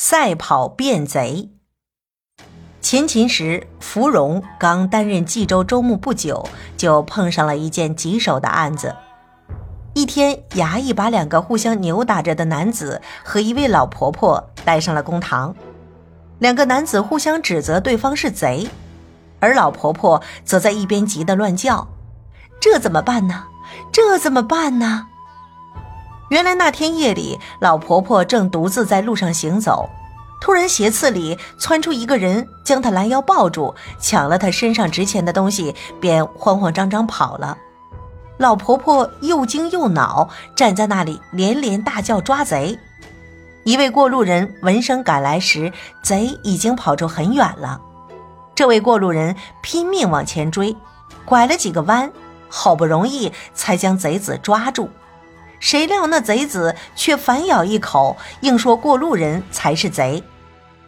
赛跑变贼。前秦时，芙蓉刚担任冀州州牧不久，就碰上了一件棘手的案子。一天，衙役把两个互相扭打着的男子和一位老婆婆带上了公堂。两个男子互相指责对方是贼，而老婆婆则在一边急得乱叫：“这怎么办呢？这怎么办呢？”原来那天夜里，老婆婆正独自在路上行走，突然斜刺里窜出一个人，将她拦腰抱住，抢了她身上值钱的东西，便慌慌张张跑了。老婆婆又惊又恼，站在那里连连大叫抓贼。一位过路人闻声赶来时，贼已经跑出很远了。这位过路人拼命往前追，拐了几个弯，好不容易才将贼子抓住。谁料那贼子却反咬一口，硬说过路人才是贼。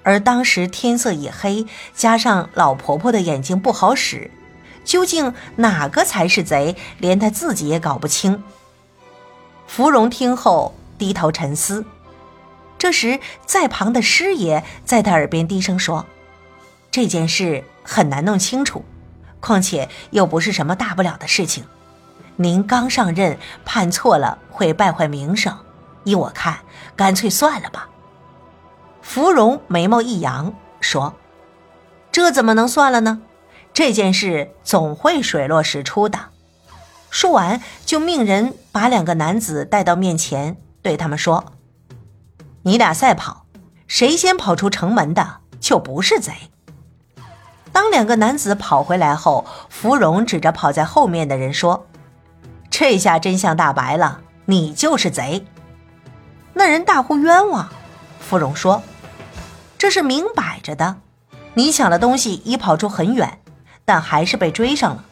而当时天色已黑，加上老婆婆的眼睛不好使，究竟哪个才是贼，连她自己也搞不清。芙蓉听后低头沉思。这时，在旁的师爷在他耳边低声说：“这件事很难弄清楚，况且又不是什么大不了的事情。”您刚上任，判错了会败坏名声，依我看，干脆算了吧。芙蓉眉毛一扬，说：“这怎么能算了呢？这件事总会水落石出的。”说完，就命人把两个男子带到面前，对他们说：“你俩赛跑，谁先跑出城门的，就不是贼。”当两个男子跑回来后，芙蓉指着跑在后面的人说。这下真相大白了，你就是贼！那人大呼冤枉。芙蓉说：“这是明摆着的，你抢了东西已跑出很远，但还是被追上了，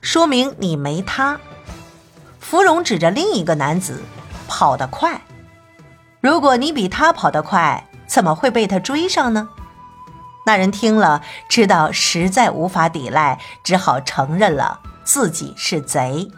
说明你没他。”芙蓉指着另一个男子，跑得快。如果你比他跑得快，怎么会被他追上呢？那人听了，知道实在无法抵赖，只好承认了自己是贼。